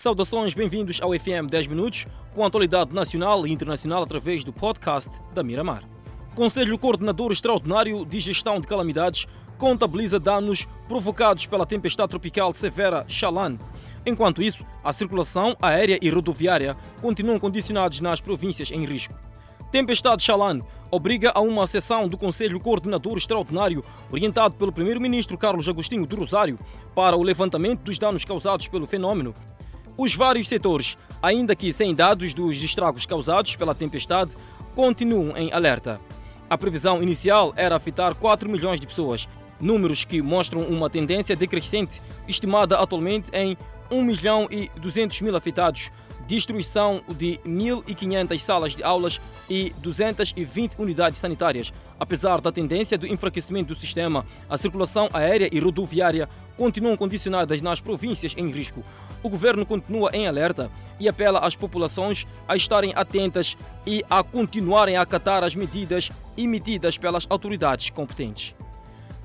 Saudações, bem-vindos ao FM 10 Minutos, com a atualidade nacional e internacional através do podcast da Miramar. Conselho Coordenador Extraordinário de Gestão de Calamidades contabiliza danos provocados pela tempestade tropical severa Shalan. Enquanto isso, a circulação aérea e rodoviária continuam condicionados nas províncias em risco. Tempestade Shalan obriga a uma sessão do Conselho Coordenador Extraordinário, orientado pelo Primeiro-Ministro Carlos Agostinho do Rosário, para o levantamento dos danos causados pelo fenômeno. Os vários setores, ainda que sem dados dos estragos causados pela tempestade, continuam em alerta. A previsão inicial era afetar 4 milhões de pessoas, números que mostram uma tendência decrescente, estimada atualmente em 1 milhão e 200 mil afetados, destruição de 1.500 salas de aulas e 220 unidades sanitárias. Apesar da tendência do enfraquecimento do sistema, a circulação aérea e rodoviária continuam condicionadas nas províncias em risco. O governo continua em alerta e apela às populações a estarem atentas e a continuarem a acatar as medidas emitidas pelas autoridades competentes.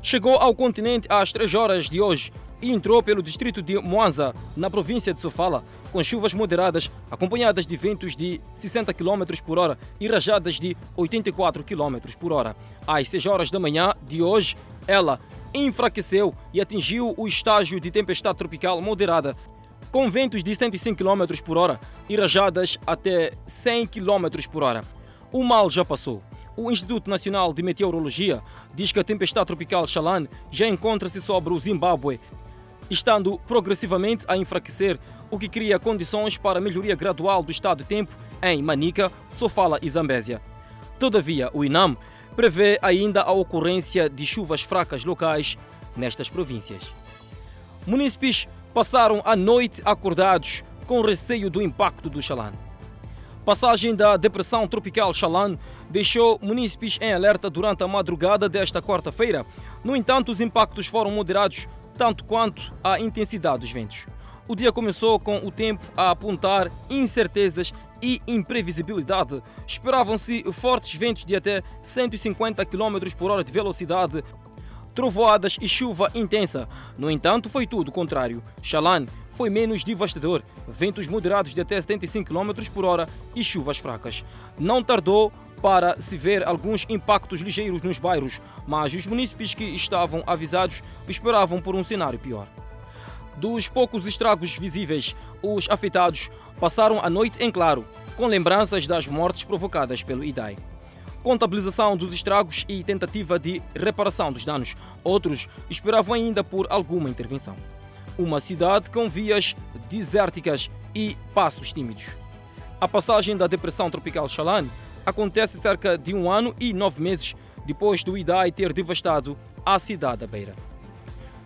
Chegou ao continente às 3 horas de hoje e entrou pelo distrito de Moanza, na província de Sofala, com chuvas moderadas acompanhadas de ventos de 60 km por hora e rajadas de 84 km por hora. Às 6 horas da manhã de hoje, ela enfraqueceu e atingiu o estágio de tempestade tropical moderada, com ventos de 105 km por hora e rajadas até 100 km por hora. O mal já passou. O Instituto Nacional de Meteorologia diz que a tempestade tropical Shalan já encontra-se sobre o Zimbábue estando progressivamente a enfraquecer, o que cria condições para a melhoria gradual do estado de tempo em Manica, Sofala e Zambésia. Todavia, o INAM prevê ainda a ocorrência de chuvas fracas locais nestas províncias. Munícipes passaram a noite acordados com receio do impacto do Xalan. Passagem da depressão tropical Xalan deixou munícipes em alerta durante a madrugada desta quarta-feira. No entanto, os impactos foram moderados tanto quanto a intensidade dos ventos. O dia começou com o tempo a apontar incertezas e imprevisibilidade. Esperavam-se fortes ventos de até 150 km por hora de velocidade, trovoadas e chuva intensa. No entanto, foi tudo o contrário. Xalan foi menos devastador, ventos moderados de até 75 km por hora e chuvas fracas. Não tardou para se ver alguns impactos ligeiros nos bairros, mas os munícipes que estavam avisados esperavam por um cenário pior. Dos poucos estragos visíveis, os afetados passaram a noite em claro, com lembranças das mortes provocadas pelo IDAI. Contabilização dos estragos e tentativa de reparação dos danos. Outros esperavam ainda por alguma intervenção. Uma cidade com vias desérticas e passos tímidos. A passagem da depressão tropical Xalan acontece cerca de um ano e nove meses depois do Idai ter devastado a cidade da Beira.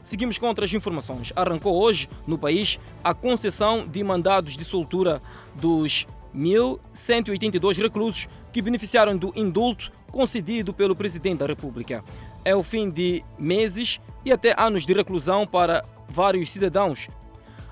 Seguimos com outras informações. Arrancou hoje, no país, a concessão de mandados de soltura dos 1.182 reclusos que beneficiaram do indulto concedido pelo Presidente da República. É o fim de meses e até anos de reclusão para vários cidadãos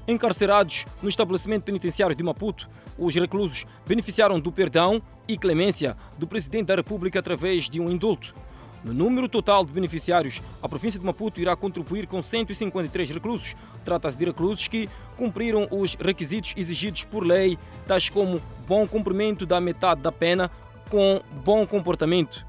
encarcerados no estabelecimento penitenciário de Maputo. Os reclusos beneficiaram do perdão e clemência do Presidente da República através de um indulto. No número total de beneficiários, a província de Maputo irá contribuir com 153 reclusos. Trata-se de reclusos que cumpriram os requisitos exigidos por lei, tais como bom cumprimento da metade da pena com bom comportamento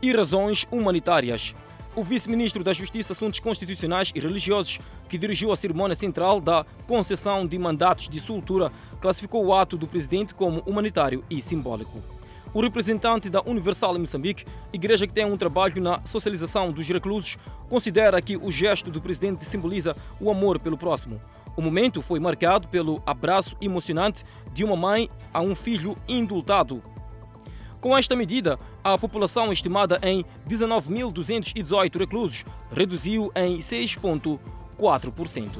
e razões humanitárias. O vice-ministro da Justiça, Assuntos Constitucionais e Religiosos, que dirigiu a cerimônia central da concessão de mandatos de soltura, classificou o ato do presidente como humanitário e simbólico. O representante da Universal em Moçambique, igreja que tem um trabalho na socialização dos reclusos, considera que o gesto do presidente simboliza o amor pelo próximo. O momento foi marcado pelo abraço emocionante de uma mãe a um filho indultado. Com esta medida, a população estimada em 19.218 reclusos reduziu em 6,4%.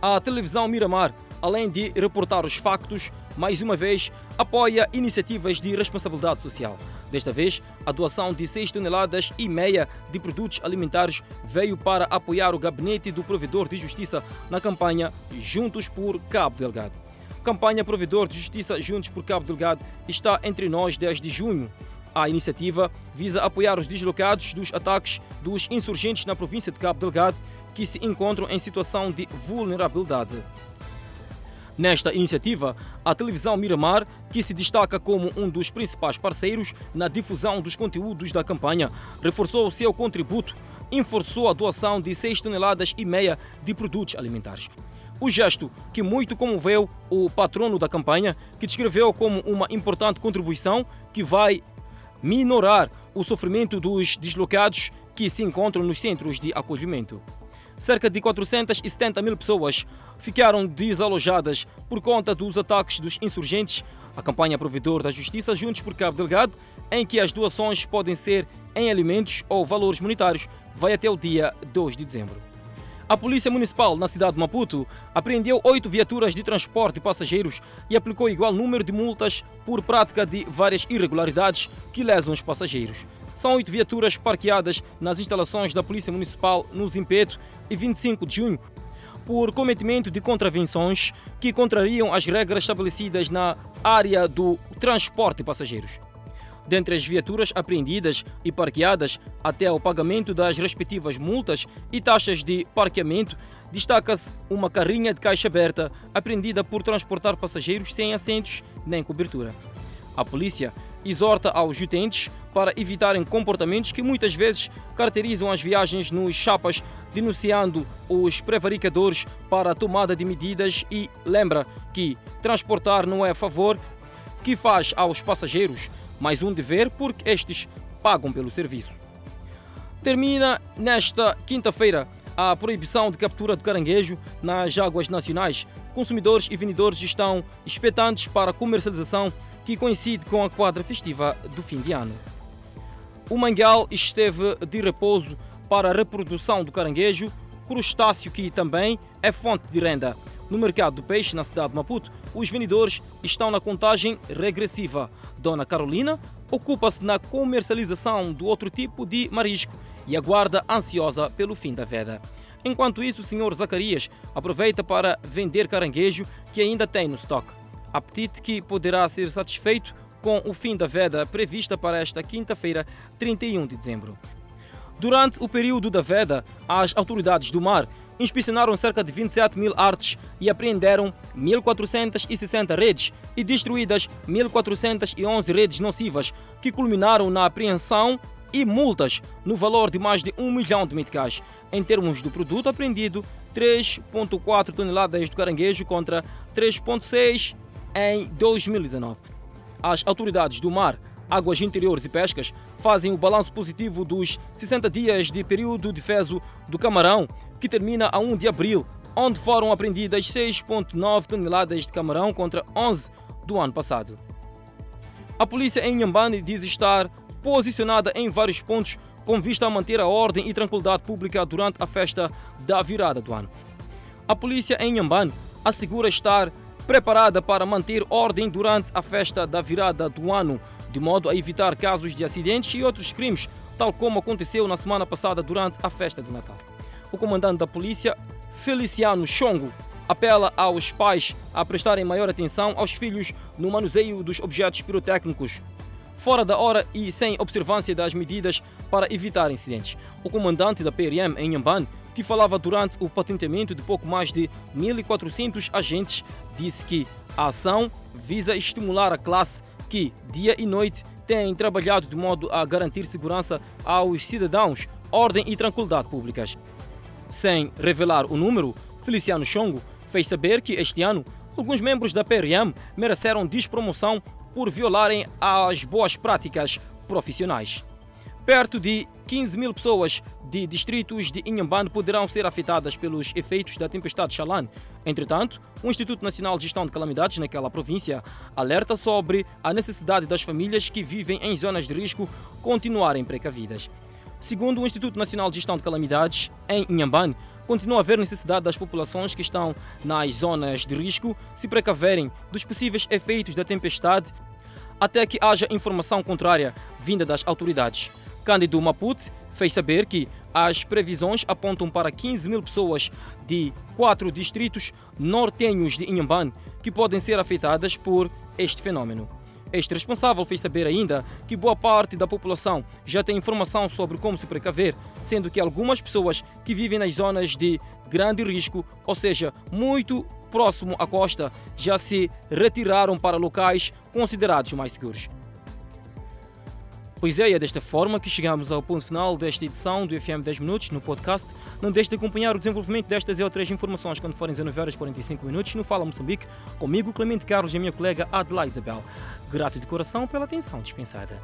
A televisão Miramar além de reportar os factos, mais uma vez apoia iniciativas de responsabilidade social. Desta vez, a doação de 6 toneladas e meia de produtos alimentares veio para apoiar o gabinete do provedor de justiça na campanha Juntos por Cabo Delgado. A campanha Provedor de Justiça Juntos por Cabo Delgado está entre nós desde junho. A iniciativa visa apoiar os deslocados dos ataques dos insurgentes na província de Cabo Delgado que se encontram em situação de vulnerabilidade. Nesta iniciativa, a televisão Miramar, que se destaca como um dos principais parceiros na difusão dos conteúdos da campanha, reforçou o seu contributo, enforçou a doação de 6 toneladas e meia de produtos alimentares. O gesto que muito comoveu o patrono da campanha, que descreveu como uma importante contribuição que vai minorar o sofrimento dos deslocados que se encontram nos centros de acolhimento. Cerca de 470 mil pessoas ficaram desalojadas por conta dos ataques dos insurgentes. A campanha Provedor da Justiça Juntos por Cabo Delgado, em que as doações podem ser em alimentos ou valores monetários, vai até o dia 2 de dezembro. A Polícia Municipal na cidade de Maputo apreendeu oito viaturas de transporte de passageiros e aplicou igual número de multas por prática de várias irregularidades que lesam os passageiros. São oito viaturas parqueadas nas instalações da Polícia Municipal no Zimpeto e 25 de junho por cometimento de contravenções que contrariam as regras estabelecidas na área do transporte de passageiros. Dentre as viaturas apreendidas e parqueadas até o pagamento das respectivas multas e taxas de parqueamento, destaca-se uma carrinha de caixa aberta apreendida por transportar passageiros sem assentos nem cobertura. A polícia exorta aos utentes para evitarem comportamentos que muitas vezes caracterizam as viagens nos chapas, denunciando os prevaricadores para a tomada de medidas e lembra que transportar não é favor que faz aos passageiros, mais um dever porque estes pagam pelo serviço. Termina nesta quinta-feira a proibição de captura de caranguejo nas águas nacionais. Consumidores e vendedores estão expectantes para a comercialização que coincide com a quadra festiva do fim de ano. O mangual esteve de repouso para a reprodução do caranguejo, crustáceo que também é fonte de renda. No mercado do peixe, na cidade de Maputo, os vendedores estão na contagem regressiva. Dona Carolina ocupa-se na comercialização do outro tipo de marisco e aguarda ansiosa pelo fim da veda. Enquanto isso, o Sr. Zacarias aproveita para vender caranguejo que ainda tem no estoque. Apetite que poderá ser satisfeito com o fim da veda prevista para esta quinta-feira, 31 de dezembro. Durante o período da veda, as autoridades do mar inspecionaram cerca de 27 mil artes e apreenderam 1.460 redes e destruídas 1.411 redes nocivas, que culminaram na apreensão e multas no valor de mais de 1 milhão de meticais. Em termos do produto apreendido, 3,4 toneladas de caranguejo contra 3,6 em 2019. As autoridades do mar, águas interiores e pescas fazem o balanço positivo dos 60 dias de período de fezo do camarão que termina a 1 de abril, onde foram apreendidas 6,9 toneladas de camarão contra 11 do ano passado. A polícia em Nhambane diz estar posicionada em vários pontos com vista a manter a ordem e tranquilidade pública durante a festa da virada do ano. A polícia em Nhambane assegura estar preparada para manter ordem durante a festa da virada do ano, de modo a evitar casos de acidentes e outros crimes, tal como aconteceu na semana passada durante a festa do Natal o comandante da polícia, Feliciano Chongo, apela aos pais a prestarem maior atenção aos filhos no manuseio dos objetos pirotécnicos, fora da hora e sem observância das medidas para evitar incidentes. O comandante da PRM em Yamban, que falava durante o patenteamento de pouco mais de 1.400 agentes, disse que a ação visa estimular a classe que, dia e noite, tem trabalhado de modo a garantir segurança aos cidadãos, ordem e tranquilidade públicas. Sem revelar o número, Feliciano Chongo fez saber que este ano alguns membros da PRM mereceram despromoção por violarem as boas práticas profissionais. Perto de 15 mil pessoas de distritos de Inhambane poderão ser afetadas pelos efeitos da tempestade Xalan. Entretanto, o Instituto Nacional de Gestão de Calamidades naquela província alerta sobre a necessidade das famílias que vivem em zonas de risco continuarem precavidas. Segundo o Instituto Nacional de Gestão de Calamidades, em Inhambane, continua a haver necessidade das populações que estão nas zonas de risco se precaverem dos possíveis efeitos da tempestade até que haja informação contrária vinda das autoridades. Cândido Maput fez saber que as previsões apontam para 15 mil pessoas de quatro distritos nortenhos de Inhambane que podem ser afetadas por este fenômeno. Este responsável fez saber ainda que boa parte da população já tem informação sobre como se precaver, sendo que algumas pessoas que vivem nas zonas de grande risco, ou seja, muito próximo à costa já se retiraram para locais considerados mais seguros. Pois é, é desta forma que chegamos ao ponto final desta edição do FM 10 Minutos no podcast. Não deixe de acompanhar o desenvolvimento destas e outras informações quando forem 19 horas 45 minutos no Fala Moçambique, comigo, Clemente Carlos e a minha colega Adelaide Isabel. Grato de coração pela atenção dispensada.